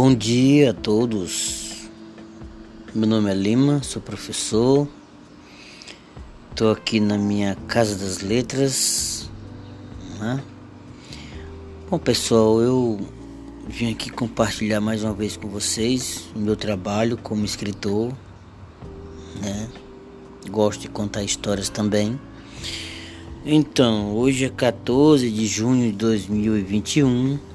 Bom dia a todos. Meu nome é Lima, sou professor. Estou aqui na minha Casa das Letras. Né? Bom, pessoal, eu vim aqui compartilhar mais uma vez com vocês o meu trabalho como escritor. Né? Gosto de contar histórias também. Então, hoje é 14 de junho de 2021.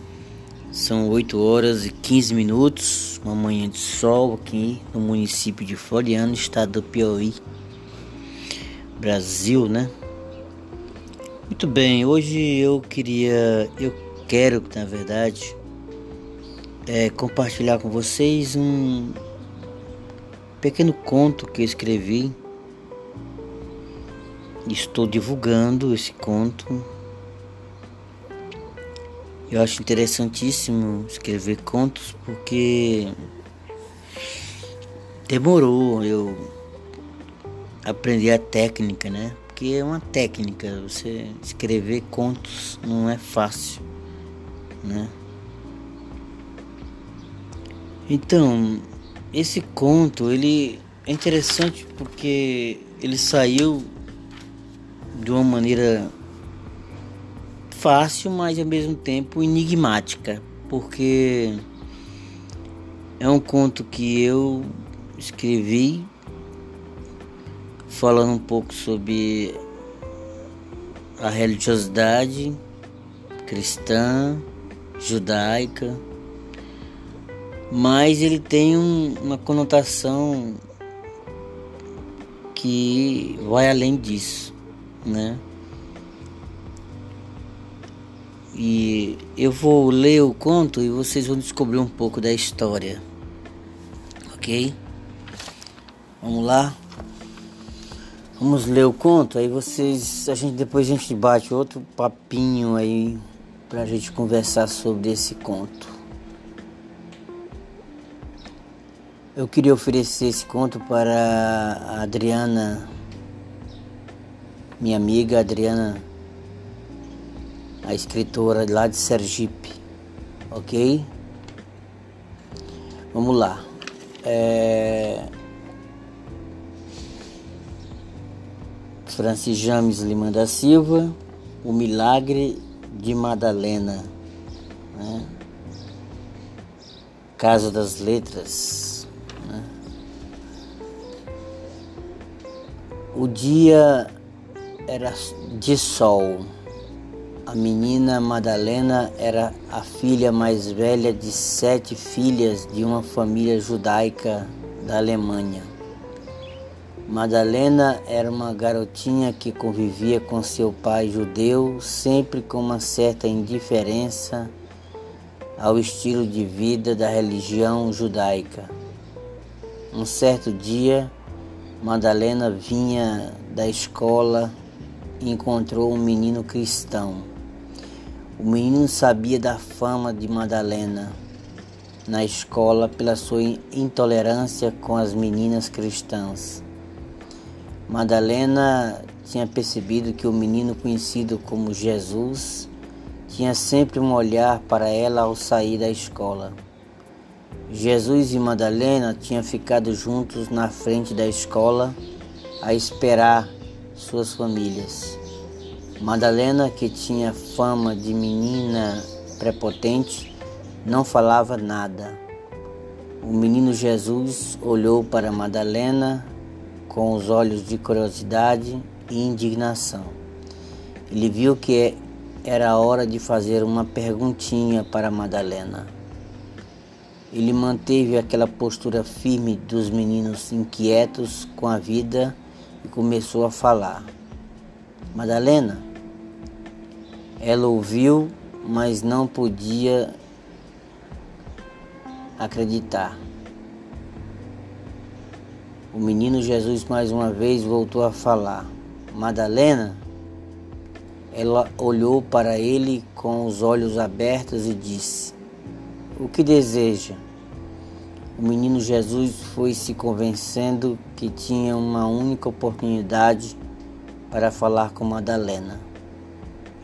São 8 horas e 15 minutos, uma manhã de sol aqui no município de Floriano, estado do Piauí, Brasil, né? Muito bem, hoje eu queria, eu quero, na verdade, é, compartilhar com vocês um pequeno conto que eu escrevi. Estou divulgando esse conto eu acho interessantíssimo escrever contos porque demorou eu aprender a técnica, né? Porque é uma técnica, você escrever contos não é fácil, né? Então, esse conto, ele é interessante porque ele saiu de uma maneira fácil, mas ao mesmo tempo enigmática, porque é um conto que eu escrevi falando um pouco sobre a religiosidade cristã, judaica, mas ele tem um, uma conotação que vai além disso, né? E eu vou ler o conto e vocês vão descobrir um pouco da história. Ok? Vamos lá? Vamos ler o conto, aí vocês. A gente, depois a gente bate outro papinho aí pra gente conversar sobre esse conto. Eu queria oferecer esse conto para a Adriana, minha amiga Adriana a escritora lá de Sergipe, ok? Vamos lá. É... Francis James Lima da Silva, O Milagre de Madalena, né? Casa das Letras. Né? O dia era de sol. A menina Madalena era a filha mais velha de sete filhas de uma família judaica da Alemanha. Madalena era uma garotinha que convivia com seu pai judeu, sempre com uma certa indiferença ao estilo de vida da religião judaica. Um certo dia, Madalena vinha da escola e encontrou um menino cristão. O menino sabia da fama de Madalena na escola pela sua intolerância com as meninas cristãs. Madalena tinha percebido que o menino conhecido como Jesus tinha sempre um olhar para ela ao sair da escola. Jesus e Madalena tinham ficado juntos na frente da escola a esperar suas famílias. Madalena, que tinha fama de menina prepotente, não falava nada. O menino Jesus olhou para Madalena com os olhos de curiosidade e indignação. Ele viu que era hora de fazer uma perguntinha para Madalena. Ele manteve aquela postura firme dos meninos inquietos com a vida e começou a falar. Madalena, ela ouviu, mas não podia acreditar. O menino Jesus mais uma vez voltou a falar. Madalena, ela olhou para ele com os olhos abertos e disse: O que deseja? O menino Jesus foi se convencendo que tinha uma única oportunidade para falar com Madalena.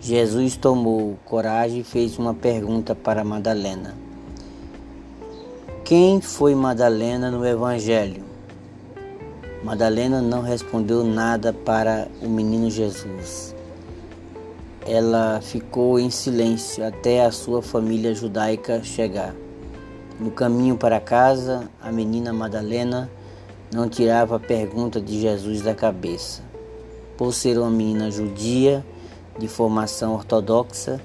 Jesus tomou coragem e fez uma pergunta para Madalena. Quem foi Madalena no Evangelho? Madalena não respondeu nada para o menino Jesus. Ela ficou em silêncio até a sua família judaica chegar. No caminho para casa, a menina Madalena não tirava a pergunta de Jesus da cabeça. Por ser uma menina judia, de formação ortodoxa,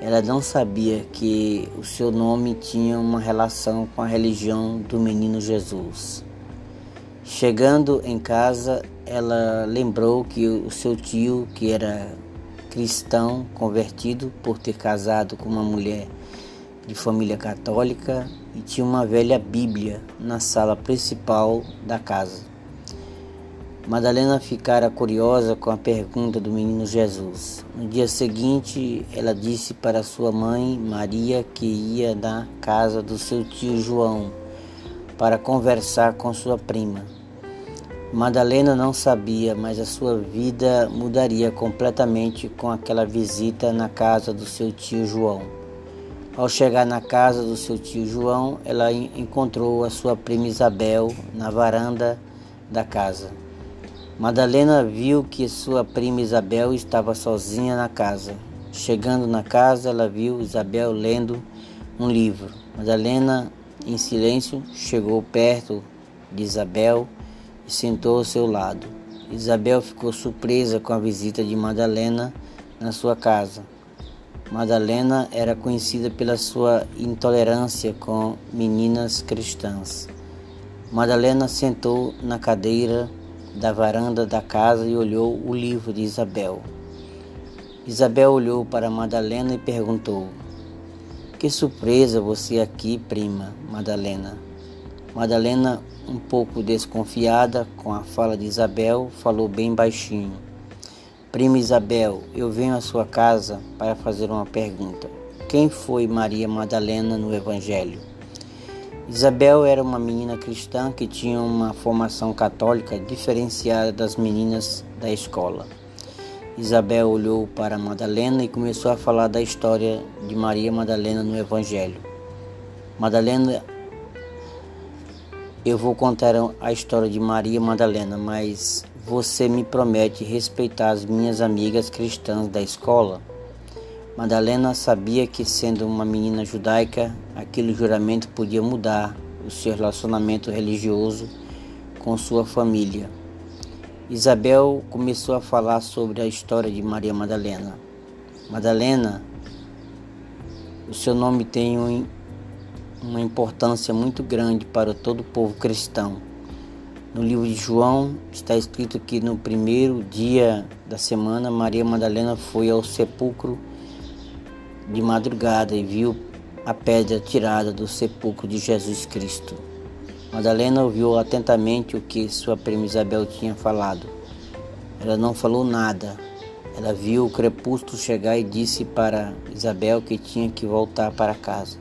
ela não sabia que o seu nome tinha uma relação com a religião do menino Jesus. Chegando em casa, ela lembrou que o seu tio, que era cristão convertido por ter casado com uma mulher de família católica e tinha uma velha Bíblia na sala principal da casa. Madalena ficara curiosa com a pergunta do menino Jesus. No dia seguinte, ela disse para sua mãe Maria que ia na casa do seu tio João para conversar com sua prima. Madalena não sabia, mas a sua vida mudaria completamente com aquela visita na casa do seu tio João. Ao chegar na casa do seu tio João, ela encontrou a sua prima Isabel na varanda da casa. Madalena viu que sua prima Isabel estava sozinha na casa. Chegando na casa, ela viu Isabel lendo um livro. Madalena, em silêncio, chegou perto de Isabel e sentou ao seu lado. Isabel ficou surpresa com a visita de Madalena na sua casa. Madalena era conhecida pela sua intolerância com meninas cristãs. Madalena sentou na cadeira da varanda da casa e olhou o livro de Isabel. Isabel olhou para Madalena e perguntou: Que surpresa você aqui, prima Madalena. Madalena um pouco desconfiada com a fala de Isabel, falou bem baixinho: Prima Isabel, eu venho à sua casa para fazer uma pergunta. Quem foi Maria Madalena no Evangelho? Isabel era uma menina cristã que tinha uma formação católica diferenciada das meninas da escola. Isabel olhou para Madalena e começou a falar da história de Maria Madalena no Evangelho. Madalena eu vou contar a história de Maria Madalena, mas você me promete respeitar as minhas amigas cristãs da escola? Madalena sabia que, sendo uma menina judaica, aquele juramento podia mudar o seu relacionamento religioso com sua família. Isabel começou a falar sobre a história de Maria Madalena. Madalena, o seu nome tem um uma importância muito grande para todo o povo cristão. No livro de João está escrito que no primeiro dia da semana Maria Madalena foi ao sepulcro de madrugada e viu a pedra tirada do sepulcro de Jesus Cristo. Madalena ouviu atentamente o que sua prima Isabel tinha falado. Ela não falou nada. Ela viu o crepúsculo chegar e disse para Isabel que tinha que voltar para casa.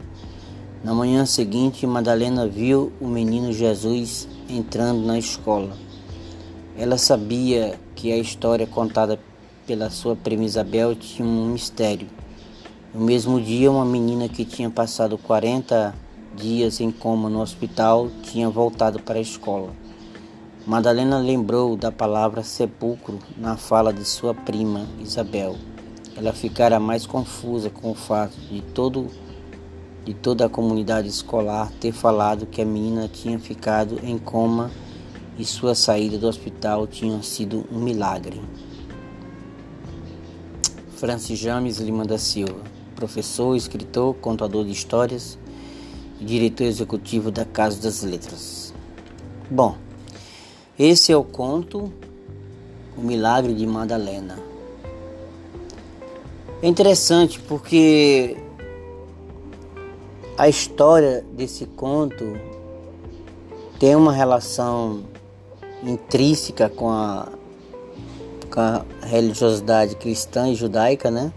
Na manhã seguinte, Madalena viu o menino Jesus entrando na escola. Ela sabia que a história contada pela sua prima Isabel tinha um mistério. No mesmo dia, uma menina que tinha passado 40 dias em coma no hospital tinha voltado para a escola. Madalena lembrou da palavra sepulcro na fala de sua prima Isabel. Ela ficara mais confusa com o fato de todo de toda a comunidade escolar ter falado que a menina tinha ficado em coma e sua saída do hospital tinha sido um milagre. Francis James Lima da Silva, professor, escritor, contador de histórias e diretor executivo da Casa das Letras. Bom, esse é o conto O Milagre de Madalena. É interessante porque a história desse conto tem uma relação intrínseca com a, com a religiosidade cristã e judaica, né?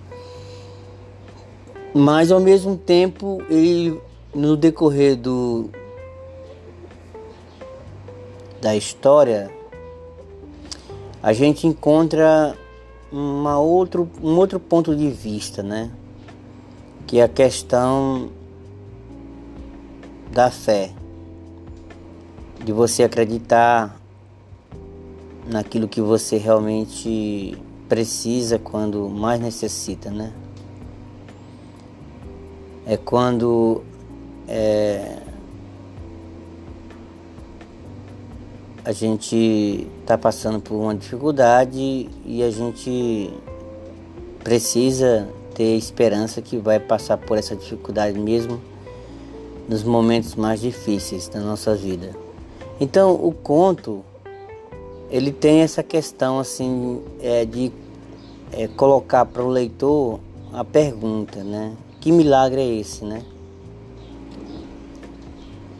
Mas ao mesmo tempo, ele no decorrer do da história, a gente encontra uma outro, um outro ponto de vista, né? Que é a questão da fé. de você acreditar naquilo que você realmente precisa quando mais necessita, né? É quando é, a gente está passando por uma dificuldade e a gente precisa ter esperança que vai passar por essa dificuldade mesmo nos momentos mais difíceis da nossa vida. Então o conto ele tem essa questão assim é, de é, colocar para o leitor a pergunta, né? Que milagre é esse, né?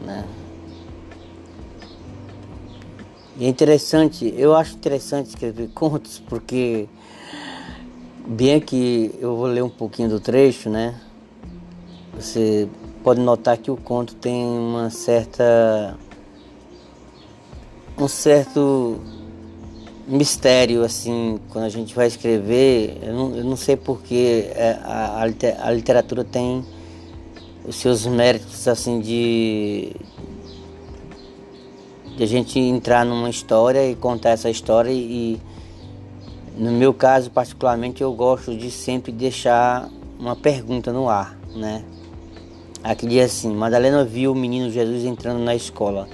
né? E é interessante, eu acho interessante escrever contos porque bem que eu vou ler um pouquinho do trecho, né? Você pode notar que o conto tem uma certa um certo mistério assim quando a gente vai escrever eu não, eu não sei porque é, a, a literatura tem os seus méritos assim de de a gente entrar numa história e contar essa história e no meu caso particularmente eu gosto de sempre deixar uma pergunta no ar né? Aqui diz assim Madalena viu o menino Jesus entrando na escola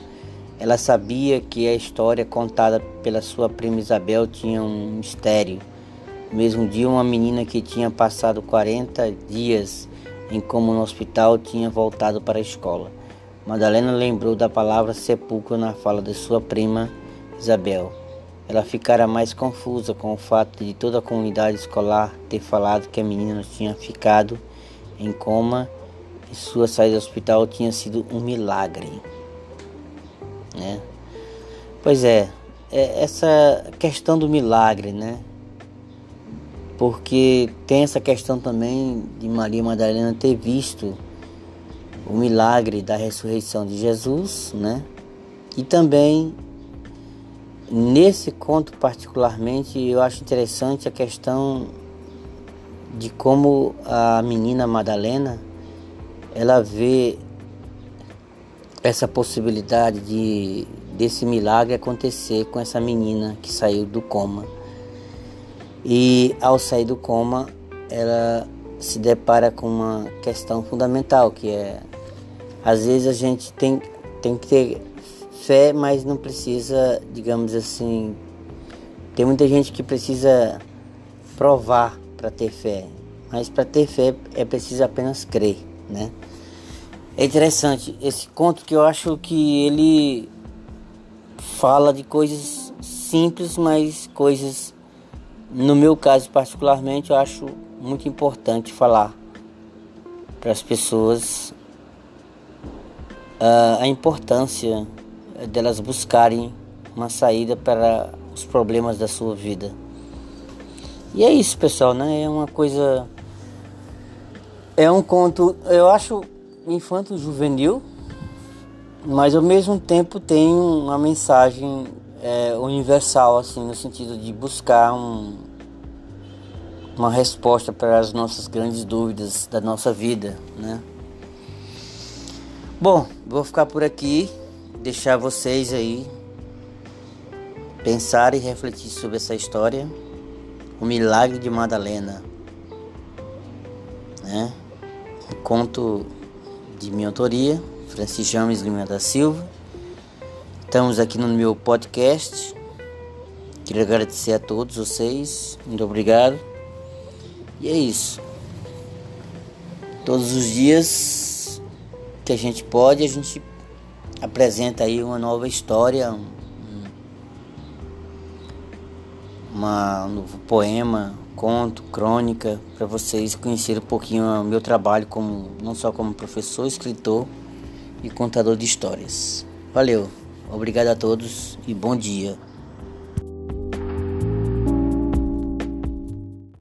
ela sabia que a história contada pela sua prima Isabel tinha um mistério. No mesmo dia, uma menina que tinha passado 40 dias em coma no hospital tinha voltado para a escola. Madalena lembrou da palavra sepulcro na fala de sua prima Isabel. Ela ficara mais confusa com o fato de toda a comunidade escolar ter falado que a menina tinha ficado em coma e sua saída do hospital tinha sido um milagre né? Pois é, é essa questão do milagre, né? Porque tem essa questão também de Maria Madalena ter visto o milagre da ressurreição de Jesus, né? E também nesse conto particularmente eu acho interessante a questão de como a menina Madalena ela vê essa possibilidade de desse milagre acontecer com essa menina que saiu do coma. E ao sair do coma, ela se depara com uma questão fundamental, que é às vezes a gente tem, tem que ter fé, mas não precisa, digamos assim, tem muita gente que precisa provar para ter fé, mas para ter fé é preciso apenas crer, né? É interessante esse conto que eu acho que ele fala de coisas simples, mas coisas, no meu caso particularmente, eu acho muito importante falar para as pessoas uh, a importância delas buscarem uma saída para os problemas da sua vida. E é isso, pessoal, né? É uma coisa. É um conto. Eu acho infanto juvenil, mas ao mesmo tempo tem uma mensagem é, universal, assim, no sentido de buscar um, uma resposta para as nossas grandes dúvidas da nossa vida, né? Bom, vou ficar por aqui, deixar vocês aí pensar e refletir sobre essa história, o milagre de Madalena, né? Conto de minha autoria, Francis James Lima da Silva. Estamos aqui no meu podcast. Queria agradecer a todos vocês, muito obrigado. E é isso. Todos os dias que a gente pode, a gente apresenta aí uma nova história, um, uma, um novo poema, conto, crônica, para vocês conhecerem um pouquinho o meu trabalho como não só como professor, escritor e contador de histórias. Valeu, obrigado a todos e bom dia.